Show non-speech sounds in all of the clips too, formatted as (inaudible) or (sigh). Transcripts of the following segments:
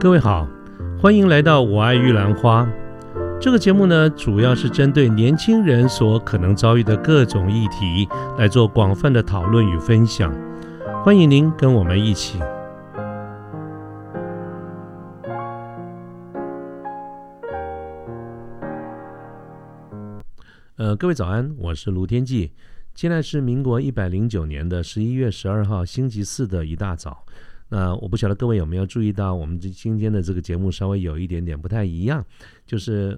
各位好，欢迎来到《我爱玉兰花》这个节目呢，主要是针对年轻人所可能遭遇的各种议题来做广泛的讨论与分享。欢迎您跟我们一起。呃，各位早安，我是卢天记。现在是民国一百零九年的十一月十二号星期四的一大早。那我不晓得各位有没有注意到，我们这今天的这个节目稍微有一点点不太一样，就是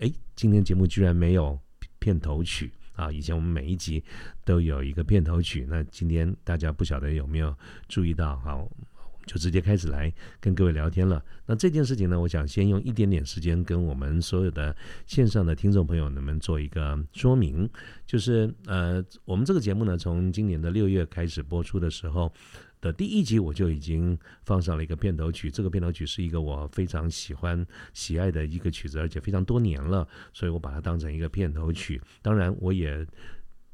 哎，今天节目居然没有片头曲啊！以前我们每一集都有一个片头曲，那今天大家不晓得有没有注意到？好，我们就直接开始来跟各位聊天了。那这件事情呢，我想先用一点点时间跟我们所有的线上的听众朋友们做一个说明，就是呃，我们这个节目呢，从今年的六月开始播出的时候。第一集我就已经放上了一个片头曲，这个片头曲是一个我非常喜欢、喜爱的一个曲子，而且非常多年了，所以我把它当成一个片头曲。当然，我也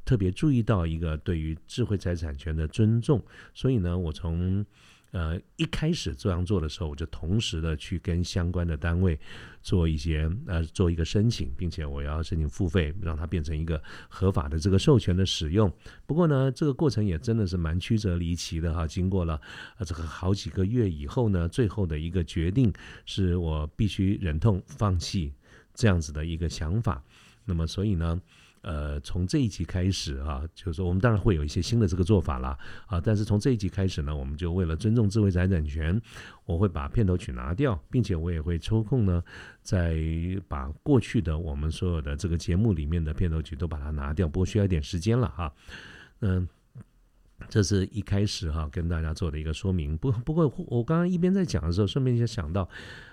特别注意到一个对于智慧财产权的尊重，所以呢，我从呃，一开始这样做的时候，我就同时的去跟相关的单位做一些呃，做一个申请，并且我要申请付费，让它变成一个合法的这个授权的使用。不过呢，这个过程也真的是蛮曲折离奇的哈。经过了呃这个好几个月以后呢，最后的一个决定是我必须忍痛放弃这样子的一个想法。那么，所以呢。呃，从这一集开始啊，就是说我们当然会有一些新的这个做法啦，啊，但是从这一集开始呢，我们就为了尊重智慧财产权，我会把片头曲拿掉，并且我也会抽空呢，再把过去的我们所有的这个节目里面的片头曲都把它拿掉，不过需要一点时间了哈，嗯。这是一开始哈跟大家做的一个说明。不不过我刚刚一边在讲的时候，顺便就想到，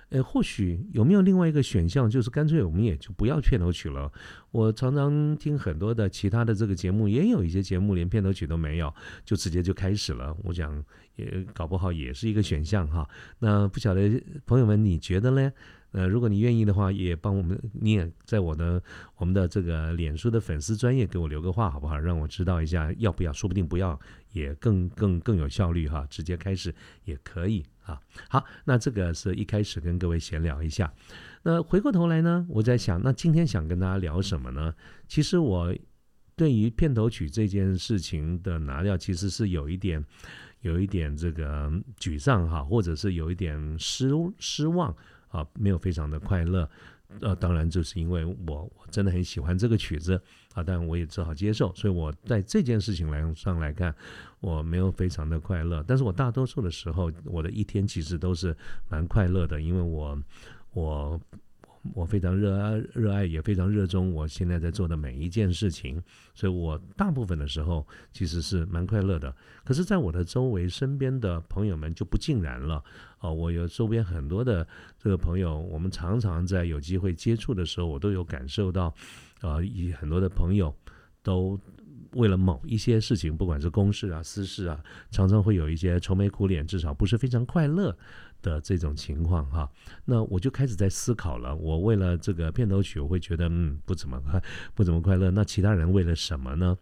呃，或许有没有另外一个选项，就是干脆我们也就不要片头曲了。我常常听很多的其他的这个节目，也有一些节目连片头曲都没有，就直接就开始了。我想也搞不好也是一个选项哈。那不晓得朋友们你觉得呢？呃，如果你愿意的话，也帮我们，你也在我的我们的这个脸书的粉丝专业给我留个话，好不好？让我知道一下要不要，说不定不要也更更更有效率哈，直接开始也可以啊。好，那这个是一开始跟各位闲聊一下。那回过头来呢，我在想，那今天想跟大家聊什么呢？其实我对于片头曲这件事情的拿掉，其实是有一点有一点这个沮丧哈，或者是有一点失失望。啊，没有非常的快乐，呃，当然就是因为我我真的很喜欢这个曲子啊，但我也只好接受，所以我在这件事情来上来看，我没有非常的快乐，但是我大多数的时候，我的一天其实都是蛮快乐的，因为我我。我非常热爱，热爱也非常热衷我现在在做的每一件事情，所以我大部分的时候其实是蛮快乐的。可是，在我的周围身边的朋友们就不尽然了。哦，我有周边很多的这个朋友，我们常常在有机会接触的时候，我都有感受到，啊，以很多的朋友都。为了某一些事情，不管是公事啊、私事啊，常常会有一些愁眉苦脸，至少不是非常快乐的这种情况哈。那我就开始在思考了，我为了这个片头曲，我会觉得嗯不怎么快，(laughs) 不怎么快乐。那其他人为了什么呢？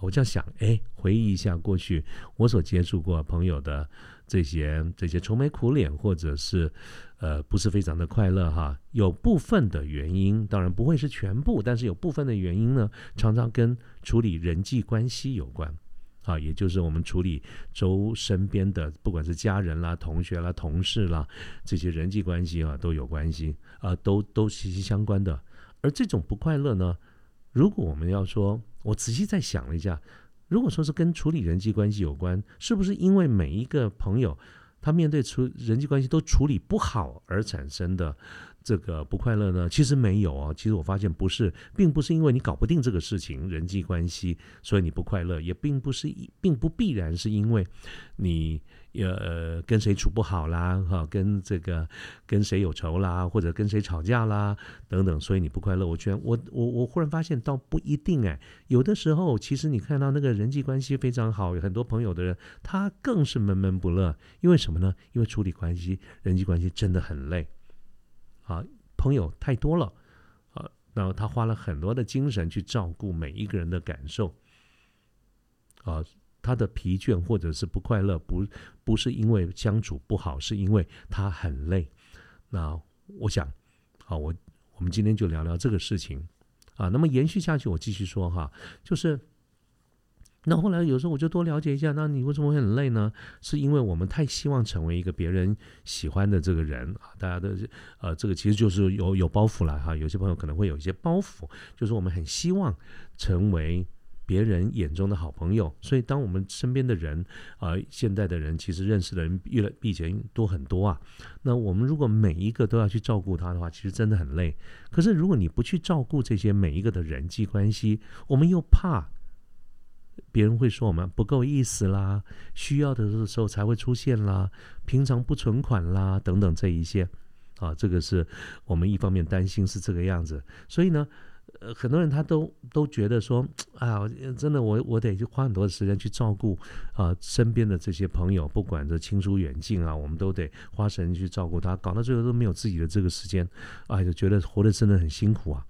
我就想，哎，回忆一下过去我所接触过朋友的这些这些愁眉苦脸，或者是呃不是非常的快乐哈。有部分的原因，当然不会是全部，但是有部分的原因呢，常常跟处理人际关系有关啊，也就是我们处理周身边的，不管是家人啦、同学啦、同事啦，这些人际关系啊都有关系啊，都都息息相关的。而这种不快乐呢，如果我们要说，我仔细再想了一下，如果说是跟处理人际关系有关，是不是因为每一个朋友他面对处人际关系都处理不好而产生的这个不快乐呢？其实没有啊，其实我发现不是，并不是因为你搞不定这个事情人际关系，所以你不快乐，也并不是一，并不必然是因为你。呃，跟谁处不好啦？哈，跟这个跟谁有仇啦，或者跟谁吵架啦，等等，所以你不快乐。我觉得，我我我忽然发现，倒不一定哎。有的时候，其实你看到那个人际关系非常好，有很多朋友的人，他更是闷闷不乐。因为什么呢？因为处理关系、人际关系真的很累。啊，朋友太多了，啊，然后他花了很多的精神去照顾每一个人的感受，啊。他的疲倦或者是不快乐，不不是因为相处不好，是因为他很累。那我想，好，我我们今天就聊聊这个事情啊。那么延续下去，我继续说哈，就是。那后来有时候我就多了解一下，那你为什么会很累呢？是因为我们太希望成为一个别人喜欢的这个人啊，大家的呃，这个其实就是有有包袱了哈。有些朋友可能会有一些包袱，就是我们很希望成为别人眼中的好朋友，所以当我们身边的人啊，现在的人其实认识的人越来比以前多很多啊。那我们如果每一个都要去照顾他的话，其实真的很累。可是如果你不去照顾这些每一个的人际关系，我们又怕。别人会说我们不够意思啦，需要的时候才会出现啦，平常不存款啦等等这一些，啊，这个是我们一方面担心是这个样子，所以呢，呃，很多人他都都觉得说，啊，真的我我得去花很多时间去照顾啊身边的这些朋友，不管这亲疏远近啊，我们都得花时间去照顾他，搞到最后都没有自己的这个时间，哎，就觉得活得真的很辛苦啊，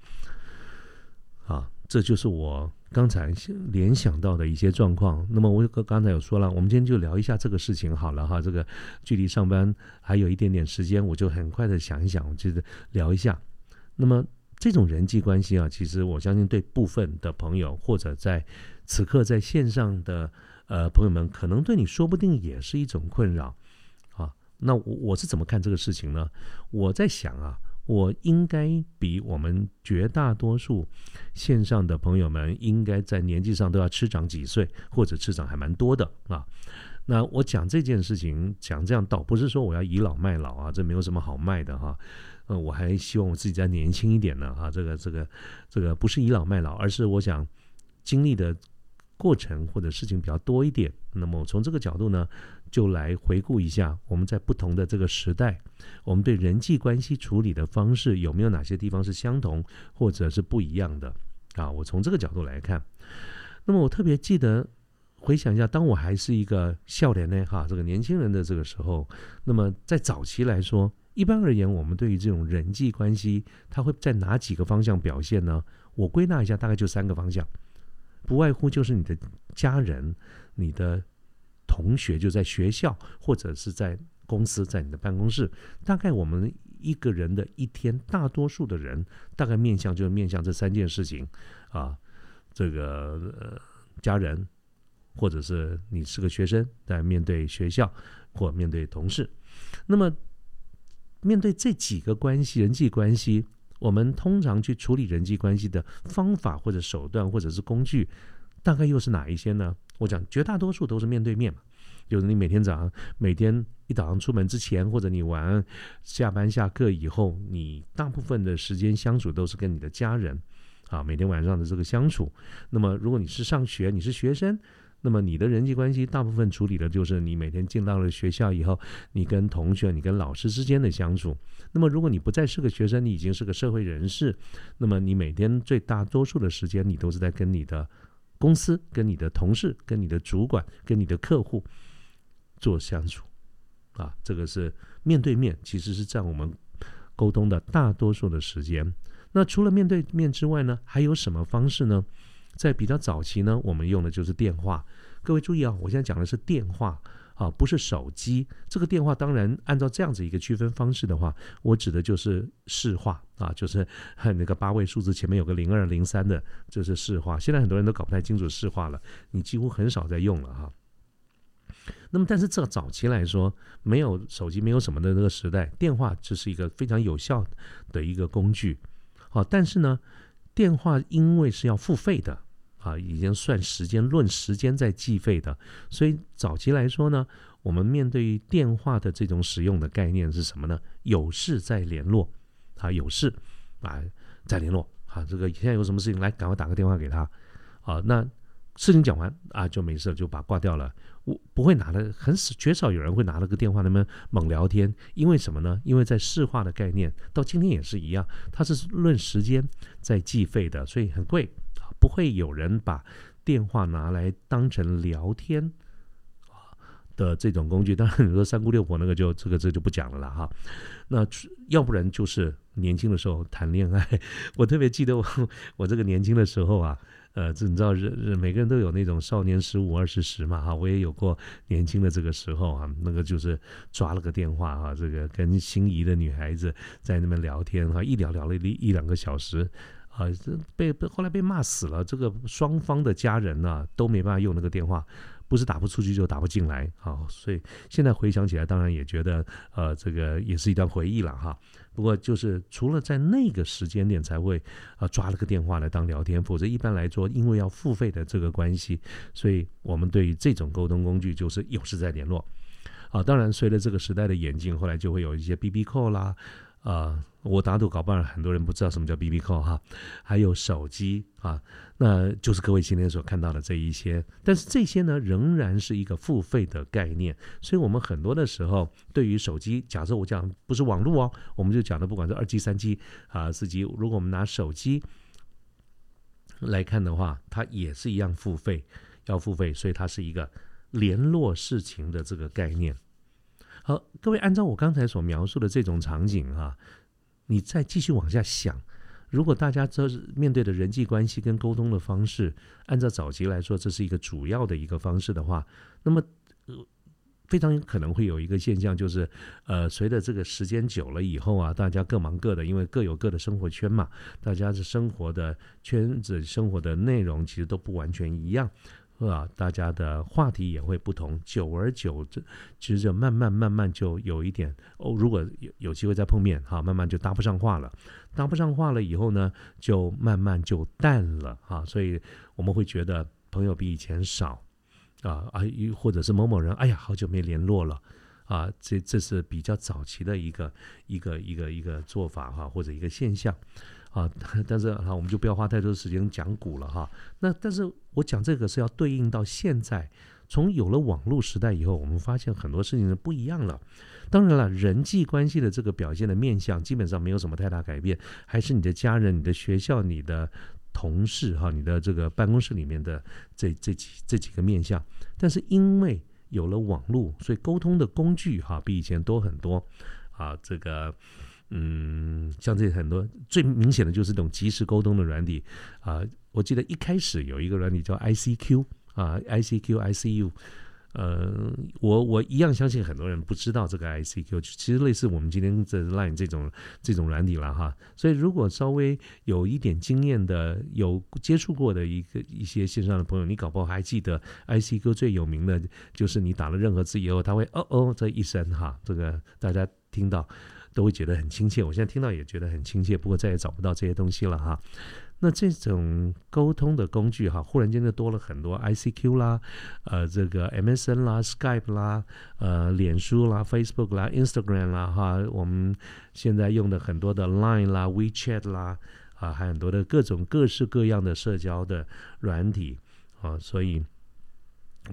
啊，这就是我。刚才联想到的一些状况，那么我刚刚才有说了，我们今天就聊一下这个事情好了哈。这个距离上班还有一点点时间，我就很快的想一想，就是聊一下。那么这种人际关系啊，其实我相信对部分的朋友或者在此刻在线上的呃朋友们，可能对你说不定也是一种困扰啊。那我我是怎么看这个事情呢？我在想啊。我应该比我们绝大多数线上的朋友们，应该在年纪上都要吃长几岁，或者吃长还蛮多的啊。那我讲这件事情，讲这样倒不是说我要倚老卖老啊，这没有什么好卖的哈。呃，我还希望我自己再年轻一点呢啊。这个这个这个不是倚老卖老，而是我想经历的过程或者事情比较多一点。那么从这个角度呢？就来回顾一下，我们在不同的这个时代，我们对人际关系处理的方式有没有哪些地方是相同或者是不一样的啊？我从这个角度来看，那么我特别记得回想一下，当我还是一个笑脸呢哈，这个年轻人的这个时候，那么在早期来说，一般而言，我们对于这种人际关系，它会在哪几个方向表现呢？我归纳一下，大概就三个方向，不外乎就是你的家人，你的。同学就在学校或者是在公司，在你的办公室。大概我们一个人的一天，大多数的人大概面向就是面向这三件事情啊。这个家人，或者是你是个学生，在面对学校或面对同事。那么面对这几个关系，人际关系，我们通常去处理人际关系的方法或者手段或者是工具，大概又是哪一些呢？我讲绝大多数都是面对面嘛，就是你每天早上、每天一早上出门之前，或者你晚下班下课以后，你大部分的时间相处都是跟你的家人啊，每天晚上的这个相处。那么如果你是上学，你是学生，那么你的人际关系大部分处理的就是你每天进到了学校以后，你跟同学、你跟老师之间的相处。那么如果你不再是个学生，你已经是个社会人士，那么你每天最大多数的时间，你都是在跟你的。公司跟你的同事、跟你的主管、跟你的客户做相处，啊，这个是面对面，其实是占我们沟通的大多数的时间。那除了面对面之外呢，还有什么方式呢？在比较早期呢，我们用的就是电话。各位注意啊，我现在讲的是电话。啊，不是手机，这个电话当然按照这样子一个区分方式的话，我指的就是市话啊，就是 (laughs) 那个八位数字前面有个零二零三的，这是市话。现在很多人都搞不太清楚市话了，你几乎很少在用了哈。那么，但是这早期来说，没有手机，没有什么的那个时代，电话这是一个非常有效的一个工具。好，但是呢，电话因为是要付费的。啊，已经算时间论时间在计费的，所以早期来说呢，我们面对电话的这种使用的概念是什么呢？有事再联络，啊，有事啊再联络，啊，这个现在有什么事情来，赶快打个电话给他，啊，那事情讲完啊就没事，就把挂掉了。我不会拿的，很少，绝少有人会拿了个电话那么猛聊天，因为什么呢？因为在市话的概念到今天也是一样，它是论时间在计费的，所以很贵。会有人把电话拿来当成聊天的这种工具。当然，你说三姑六婆那个就这个这就不讲了啦哈。那要不然就是年轻的时候谈恋爱，我特别记得我我这个年轻的时候啊，呃，这你知道人人每个人都有那种少年十五二十时嘛哈，我也有过年轻的这个时候啊，那个就是抓了个电话哈，这个跟心仪的女孩子在那边聊天哈，一聊聊了一一两个小时。啊，这被被后来被骂死了。这个双方的家人呢都没办法用那个电话，不是打不出去就打不进来啊。所以现在回想起来，当然也觉得呃，这个也是一段回忆了哈。不过就是除了在那个时间点才会呃抓了个电话来当聊天，否则一般来说，因为要付费的这个关系，所以我们对于这种沟通工具就是有事在联络啊。当然，随着这个时代的演进，后来就会有一些 B B 扣啦。啊，我打赌搞不好很多人不知道什么叫 B B Call 哈，还有手机啊，那就是各位今天所看到的这一些。但是这些呢，仍然是一个付费的概念，所以我们很多的时候对于手机，假设我讲不是网络哦，我们就讲的不管是二 G、三 G 啊、四 G，如果我们拿手机来看的话，它也是一样付费，要付费，所以它是一个联络事情的这个概念。好，各位，按照我刚才所描述的这种场景哈，你再继续往下想，如果大家这面对的人际关系跟沟通的方式，按照早期来说，这是一个主要的一个方式的话，那么非常有可能会有一个现象，就是呃，随着这个时间久了以后啊，大家各忙各的，因为各有各的生活圈嘛，大家是生活的圈子、生活的内容其实都不完全一样。啊，大家的话题也会不同，久而久之，其实就慢慢慢慢就有一点哦。如果有有机会再碰面，哈，慢慢就搭不上话了。搭不上话了以后呢，就慢慢就淡了，哈。所以我们会觉得朋友比以前少，啊啊，或者是某某人，哎呀，好久没联络了，啊，这这是比较早期的一个一个一个一个做法哈，或者一个现象。啊，(laughs) 但是哈，我们就不要花太多时间讲股了哈。那但是我讲这个是要对应到现在，从有了网络时代以后，我们发现很多事情是不一样了。当然了，人际关系的这个表现的面相基本上没有什么太大改变，还是你的家人、你的学校、你的同事哈、你的这个办公室里面的这这几这几个面相。但是因为有了网络，所以沟通的工具哈比以前多很多啊，这个。嗯，像这很多最明显的就是这种即时沟通的软体啊。我记得一开始有一个软体叫 ICQ 啊，ICQ、ICU。呃，我我一样相信很多人不知道这个 ICQ，其实类似我们今天这 Line 这种这种软体了哈。所以如果稍微有一点经验的、有接触过的一个一些线上的朋友，你搞不好还记得 ICQ 最有名的就是你打了任何字以后，它会哦哦这一声哈，这个大家听到。都会觉得很亲切，我现在听到也觉得很亲切。不过再也找不到这些东西了哈。那这种沟通的工具哈，忽然间就多了很多，ICQ 啦，呃，这个 MSN 啦，Skype 啦，呃，脸书啦，Facebook 啦，Instagram 啦，哈，我们现在用的很多的 Line 啦，WeChat 啦，啊，还很多的各种各式各样的社交的软体啊，所以。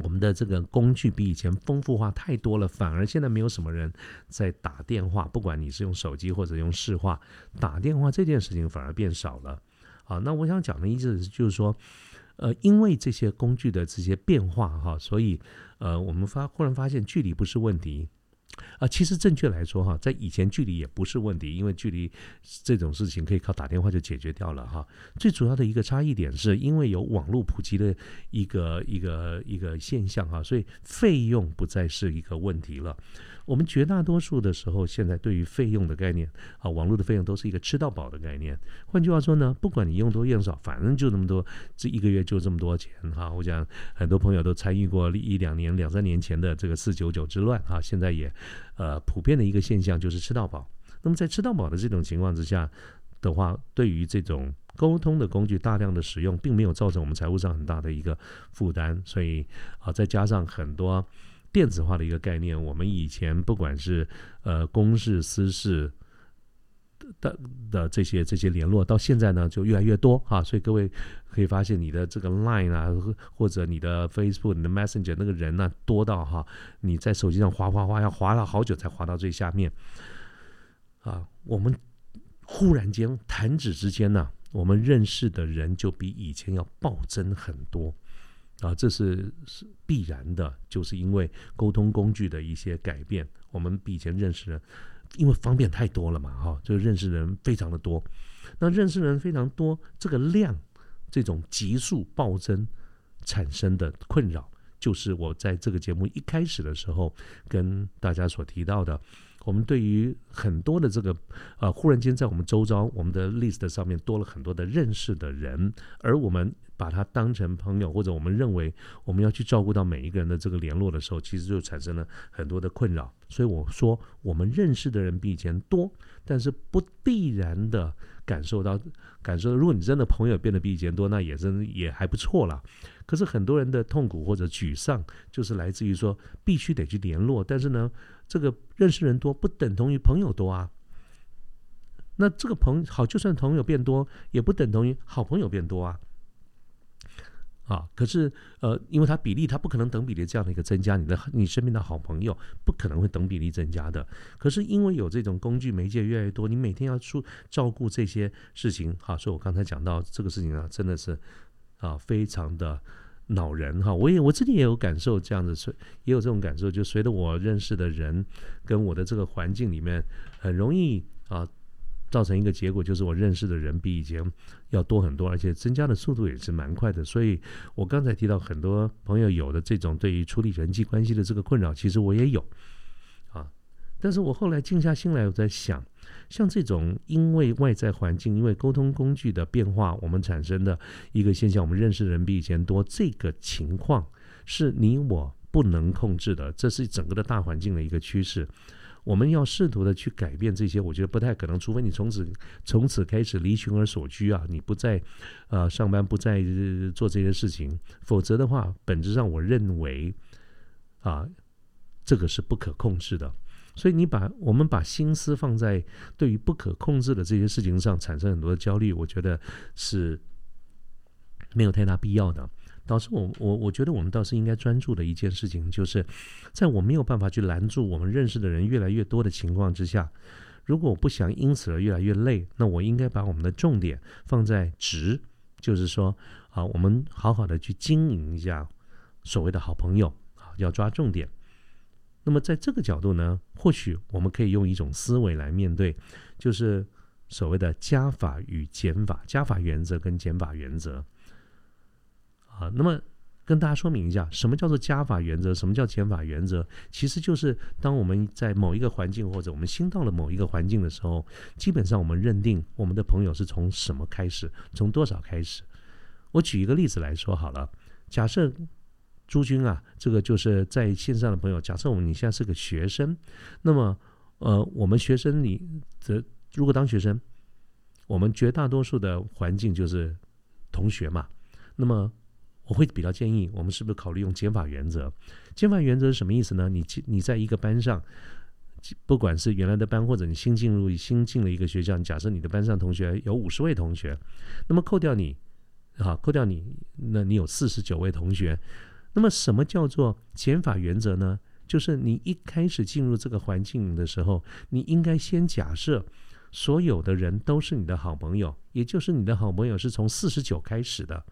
我们的这个工具比以前丰富化太多了，反而现在没有什么人在打电话，不管你是用手机或者用视话打电话，这件事情反而变少了。啊，那我想讲的意思就是说，呃，因为这些工具的这些变化哈，所以呃，我们发忽然发现距离不是问题。啊，其实正确来说哈，在以前距离也不是问题，因为距离这种事情可以靠打电话就解决掉了哈。最主要的一个差异点是因为有网络普及的一个一个一个现象哈，所以费用不再是一个问题了。我们绝大多数的时候，现在对于费用的概念啊，网络的费用都是一个吃到饱的概念。换句话说呢，不管你用多用少，反正就那么多，这一个月就这么多钱哈。我讲很多朋友都参与过一两年、两三年前的这个四九九之乱啊，现在也呃普遍的一个现象就是吃到饱。那么在吃到饱的这种情况之下的话，对于这种沟通的工具大量的使用，并没有造成我们财务上很大的一个负担。所以啊，再加上很多。电子化的一个概念，我们以前不管是呃公事私事的的这些这些联络，到现在呢就越来越多哈，所以各位可以发现你的这个 Line 啊，或者你的 Facebook、你的 Messenger 那个人呢多到哈，你在手机上滑滑滑要滑了好久才滑到最下面啊，我们忽然间弹指之间呢，我们认识的人就比以前要暴增很多。啊，这是是必然的，就是因为沟通工具的一些改变，我们比以前认识人因为方便太多了嘛，哈，就认识人非常的多。那认识人非常多，这个量这种急速暴增产生的困扰，就是我在这个节目一开始的时候跟大家所提到的。我们对于很多的这个，呃，忽然间在我们周遭，我们的 list 上面多了很多的认识的人，而我们把他当成朋友，或者我们认为我们要去照顾到每一个人的这个联络的时候，其实就产生了很多的困扰。所以我说，我们认识的人比以前多，但是不必然的感受到感受到。如果你真的朋友变得比以前多，那也真也还不错了。可是很多人的痛苦或者沮丧，就是来自于说必须得去联络，但是呢。这个认识人多不等同于朋友多啊，那这个朋好，就算朋友变多，也不等同于好朋友变多啊。啊，可是呃，因为它比例它不可能等比例这样的一个增加，你的你身边的好朋友不可能会等比例增加的。可是因为有这种工具媒介越来越多，你每天要出照顾这些事情，好，所以我刚才讲到这个事情啊，真的是啊，非常的。恼人哈，我也我自己也有感受，这样子随也有这种感受，就随着我认识的人跟我的这个环境里面，很容易啊，造成一个结果，就是我认识的人比以前要多很多，而且增加的速度也是蛮快的。所以我刚才提到很多朋友有的这种对于处理人际关系的这个困扰，其实我也有啊，但是我后来静下心来，我在想。像这种因为外在环境、因为沟通工具的变化，我们产生的一个现象，我们认识的人比以前多，这个情况是你我不能控制的，这是整个的大环境的一个趋势。我们要试图的去改变这些，我觉得不太可能，除非你从此从此开始离群而所居啊，你不再呃上班，不再做这些事情，否则的话，本质上我认为啊，这个是不可控制的。所以你把我们把心思放在对于不可控制的这些事情上，产生很多的焦虑，我觉得是没有太大必要的。导致我我我觉得我们倒是应该专注的一件事情，就是在我没有办法去拦住我们认识的人越来越多的情况之下，如果我不想因此而越来越累，那我应该把我们的重点放在值，就是说啊，我们好好的去经营一下所谓的好朋友啊，要抓重点。那么在这个角度呢，或许我们可以用一种思维来面对，就是所谓的加法与减法，加法原则跟减法原则。啊，那么跟大家说明一下，什么叫做加法原则，什么叫减法原则？其实就是当我们在某一个环境或者我们新到了某一个环境的时候，基本上我们认定我们的朋友是从什么开始，从多少开始。我举一个例子来说好了，假设。朱军啊，这个就是在线上的朋友。假设我们你现在是个学生，那么呃，我们学生你的如果当学生，我们绝大多数的环境就是同学嘛。那么我会比较建议，我们是不是考虑用减法原则？减法原则是什么意思呢？你你在一个班上，不管是原来的班，或者你新进入新进了一个学校，假设你的班上同学有五十位同学，那么扣掉你啊，扣掉你，那你有四十九位同学。那么，什么叫做减法原则呢？就是你一开始进入这个环境的时候，你应该先假设所有的人都是你的好朋友，也就是你的好朋友是从四十九开始的。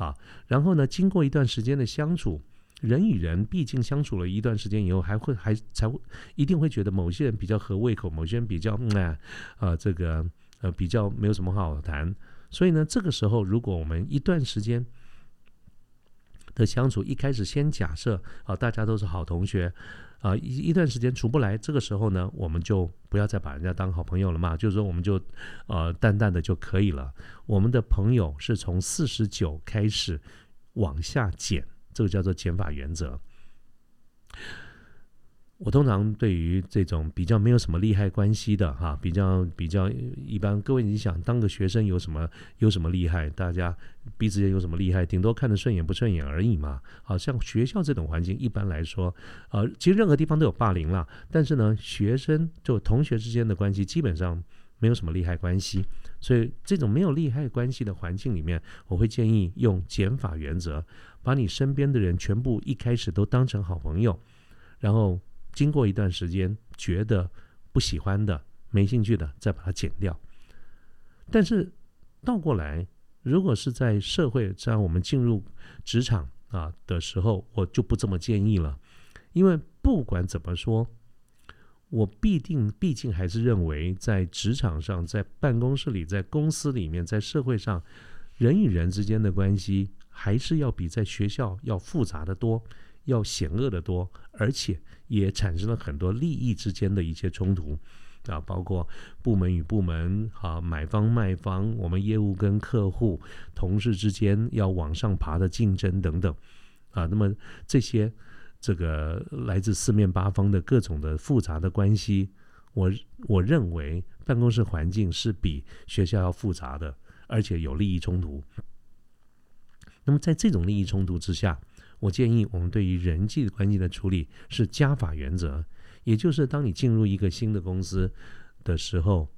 好，然后呢，经过一段时间的相处，人与人毕竟相处了一段时间以后，还会还才会一定会觉得某些人比较合胃口，某些人比较嗯啊这个呃比较没有什么好谈。所以呢，这个时候如果我们一段时间。的相处一开始先假设啊，大家都是好同学，啊一一段时间出不来，这个时候呢，我们就不要再把人家当好朋友了嘛，就是说我们就呃淡淡的就可以了。我们的朋友是从四十九开始往下减，这个叫做减法原则。我通常对于这种比较没有什么利害关系的哈，比较比较一般，各位你想当个学生有什么有什么厉害？大家彼此间有什么厉害？顶多看得顺眼不顺眼而已嘛。好像学校这种环境，一般来说，呃，其实任何地方都有霸凌啦。但是呢，学生就同学之间的关系基本上没有什么利害关系，所以这种没有利害关系的环境里面，我会建议用减法原则，把你身边的人全部一开始都当成好朋友，然后。经过一段时间，觉得不喜欢的、没兴趣的，再把它剪掉。但是倒过来，如果是在社会在我们进入职场啊的时候，我就不这么建议了。因为不管怎么说，我必定毕竟还是认为，在职场上、在办公室里、在公司里面、在社会上，人与人之间的关系还是要比在学校要复杂的多，要险恶的多，而且也产生了很多利益之间的一些冲突啊，包括部门与部门啊、买方卖方、我们业务跟客户、同事之间要往上爬的竞争等等啊。那么这些。这个来自四面八方的各种的复杂的关系，我我认为办公室环境是比学校要复杂的，而且有利益冲突。那么在这种利益冲突之下，我建议我们对于人际关系的处理是加法原则，也就是当你进入一个新的公司的时候，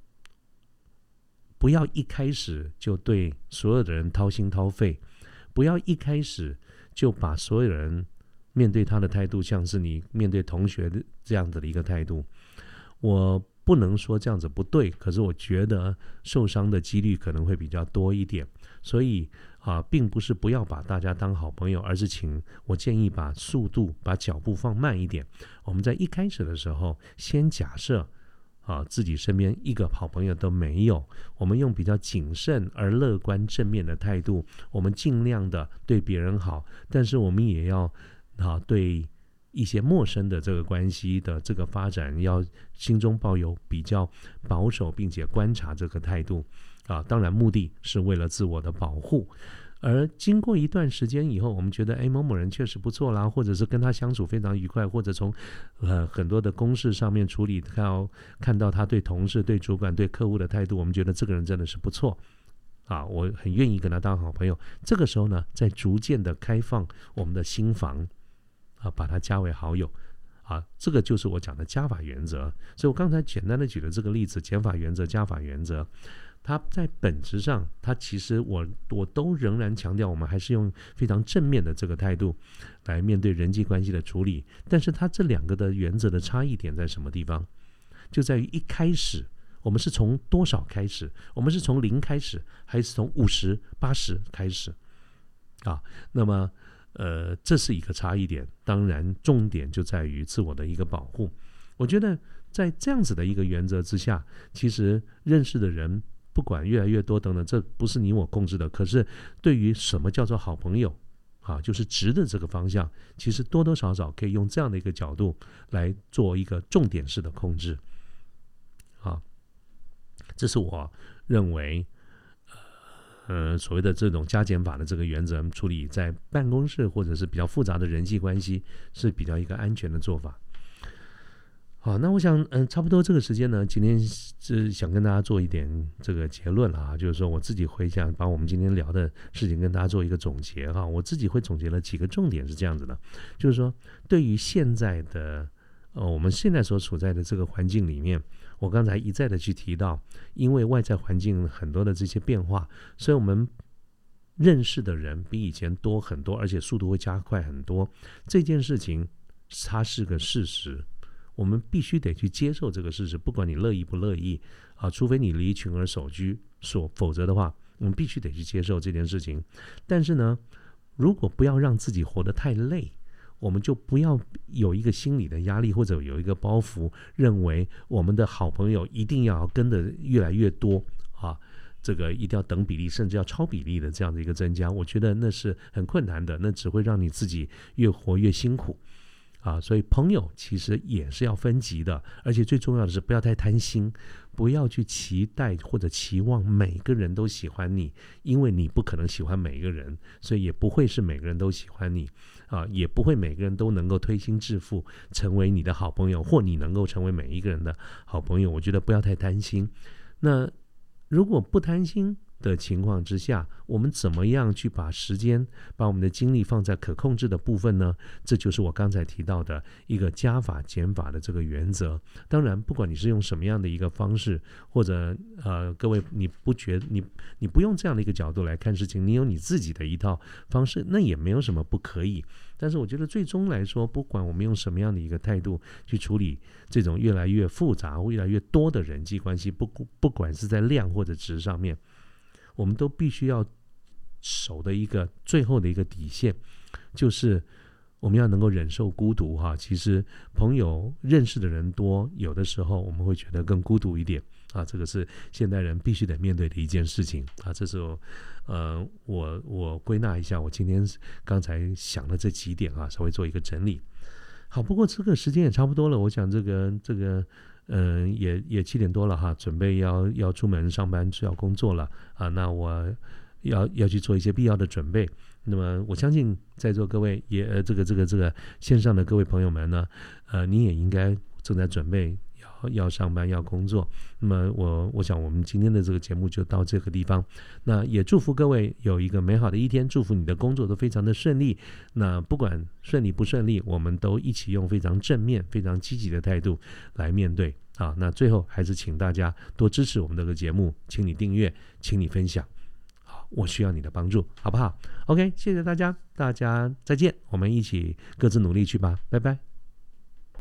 不要一开始就对所有的人掏心掏肺，不要一开始就把所有人。面对他的态度，像是你面对同学的这样子的一个态度，我不能说这样子不对，可是我觉得受伤的几率可能会比较多一点。所以啊，并不是不要把大家当好朋友，而是请我建议把速度、把脚步放慢一点。我们在一开始的时候，先假设啊自己身边一个好朋友都没有，我们用比较谨慎而乐观正面的态度，我们尽量的对别人好，但是我们也要。啊，对一些陌生的这个关系的这个发展，要心中抱有比较保守并且观察这个态度啊。当然，目的是为了自我的保护。而经过一段时间以后，我们觉得，哎，某某人确实不错啦，或者是跟他相处非常愉快，或者从呃很多的公事上面处理到看到他对同事、对主管、对客户的态度，我们觉得这个人真的是不错啊，我很愿意跟他当好朋友。这个时候呢，在逐渐的开放我们的心房。啊，把他加为好友，啊，这个就是我讲的加法原则。所以我刚才简单的举了这个例子，减法原则、加法原则，它在本质上，它其实我我都仍然强调，我们还是用非常正面的这个态度来面对人际关系的处理。但是它这两个的原则的差异点在什么地方？就在于一开始我们是从多少开始？我们是从零开始，还是从五十八十开始？啊，那么。呃，这是一个差异点。当然，重点就在于自我的一个保护。我觉得，在这样子的一个原则之下，其实认识的人不管越来越多等等，这不是你我控制的。可是，对于什么叫做好朋友啊，就是值的这个方向，其实多多少少可以用这样的一个角度来做一个重点式的控制。啊，这是我认为。呃，所谓的这种加减法的这个原则处理，在办公室或者是比较复杂的人际关系是比较一个安全的做法。好，那我想，嗯，差不多这个时间呢，今天是想跟大家做一点这个结论啊，就是说我自己回想，把我们今天聊的事情跟大家做一个总结哈。我自己会总结了几个重点是这样子的，就是说，对于现在的呃，我们现在所处在的这个环境里面。我刚才一再的去提到，因为外在环境很多的这些变化，所以我们认识的人比以前多很多，而且速度会加快很多。这件事情它是个事实，我们必须得去接受这个事实，不管你乐意不乐意啊，除非你离群而守居，所否则的话，我们必须得去接受这件事情。但是呢，如果不要让自己活得太累。我们就不要有一个心理的压力，或者有一个包袱，认为我们的好朋友一定要跟的越来越多啊，这个一定要等比例，甚至要超比例的这样的一个增加，我觉得那是很困难的，那只会让你自己越活越辛苦啊。所以朋友其实也是要分级的，而且最重要的是不要太贪心，不要去期待或者期望每个人都喜欢你，因为你不可能喜欢每一个人，所以也不会是每个人都喜欢你。啊，也不会每个人都能够推心置腹成为你的好朋友，或你能够成为每一个人的好朋友。我觉得不要太贪心。那如果不贪心？的情况之下，我们怎么样去把时间、把我们的精力放在可控制的部分呢？这就是我刚才提到的一个加法减法的这个原则。当然，不管你是用什么样的一个方式，或者呃，各位你不觉你你不用这样的一个角度来看事情，你有你自己的一套方式，那也没有什么不可以。但是我觉得最终来说，不管我们用什么样的一个态度去处理这种越来越复杂、越来越多的人际关系，不不管是在量或者值上面。我们都必须要守的一个最后的一个底线，就是我们要能够忍受孤独哈。其实朋友认识的人多，有的时候我们会觉得更孤独一点啊。这个是现代人必须得面对的一件事情啊。这时候，呃，我我归纳一下，我今天刚才想的这几点啊，稍微做一个整理。好，不过这个时间也差不多了，我想这个这个，嗯，也也七点多了哈，准备要要出门上班，就要工作了啊。那我要要去做一些必要的准备。那么我相信在座各位也这个这个这个线上的各位朋友们呢，呃，你也应该正在准备要上班要工作。那么我我想我们今天的这个节目就到这个地方。那也祝福各位有一个美好的一天，祝福你的工作都非常的顺利。那不管顺利不顺利，我们都一起用非常正面、非常积极的态度来面对啊。那最后还是请大家多支持我们这个节目，请你订阅，请你分享。好我需要你的帮助，好不好？OK，谢谢大家，大家再见，我们一起各自努力去吧，拜拜。